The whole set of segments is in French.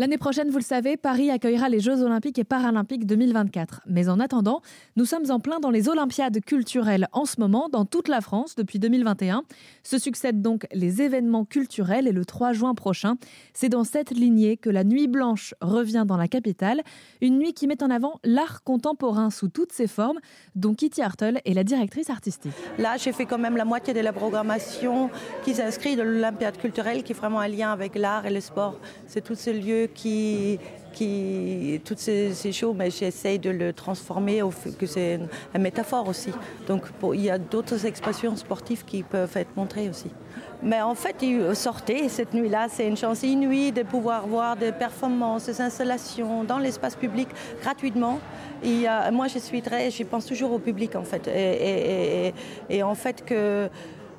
L'année prochaine, vous le savez, Paris accueillera les Jeux olympiques et paralympiques 2024. Mais en attendant, nous sommes en plein dans les Olympiades culturelles en ce moment dans toute la France depuis 2021. Se succèdent donc les événements culturels et le 3 juin prochain, c'est dans cette lignée que la Nuit Blanche revient dans la capitale, une nuit qui met en avant l'art contemporain sous toutes ses formes, dont Kitty Hartle est la directrice artistique. Là, j'ai fait quand même la moitié de la programmation qui s'inscrit de l'Olympiade culturelle qui est vraiment un lien avec l'art et le sport. C'est tous ces lieux qui, qui toutes ces, choses, mais j'essaye de le transformer au que c'est une, métaphore aussi. Donc il y a d'autres expressions sportives qui peuvent être montrées aussi. Mais en fait, sortez cette nuit-là, c'est une chance inouïe de pouvoir voir des performances, des installations dans l'espace public gratuitement. Et, euh, moi, je suis très, je pense toujours au public en fait, et en fait que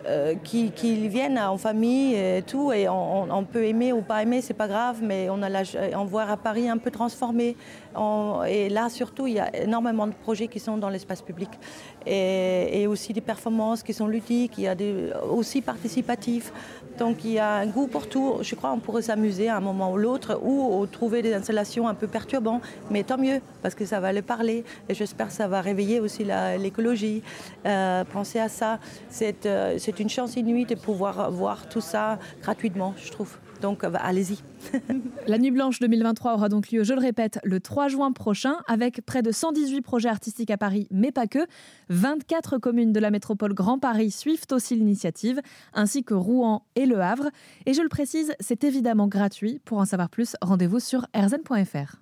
euh, qu'ils qui viennent en famille et tout et on, peut aimer ou pas aimer c'est pas grave mais on a la, on voit à Paris un peu transformé. Et là surtout il y a énormément de projets qui sont dans l'espace public. Et, aussi des performances qui sont ludiques il y a des aussi participatifs. Donc il y a un goût pour tout. Je crois on pourrait s'amuser à un moment ou l'autre ou, ou trouver des installations un peu perturbants mais tant mieux parce que ça va le parler. Et j'espère que ça va réveiller aussi l'écologie. Euh, penser à ça. C'est euh, c'est une chance inouïe de pouvoir voir tout ça gratuitement, je trouve. Donc euh, allez-y. La Nuit Blanche 2023 aura donc lieu, je le répète, le 3 juin prochain, avec près de 118 projets artistiques à Paris, mais pas que. 24 communes de la métropole Grand Paris suivent aussi l'initiative, ainsi que Rouen et Le Havre. Et je le précise, c'est évidemment gratuit. Pour en savoir plus, rendez-vous sur rzn.fr.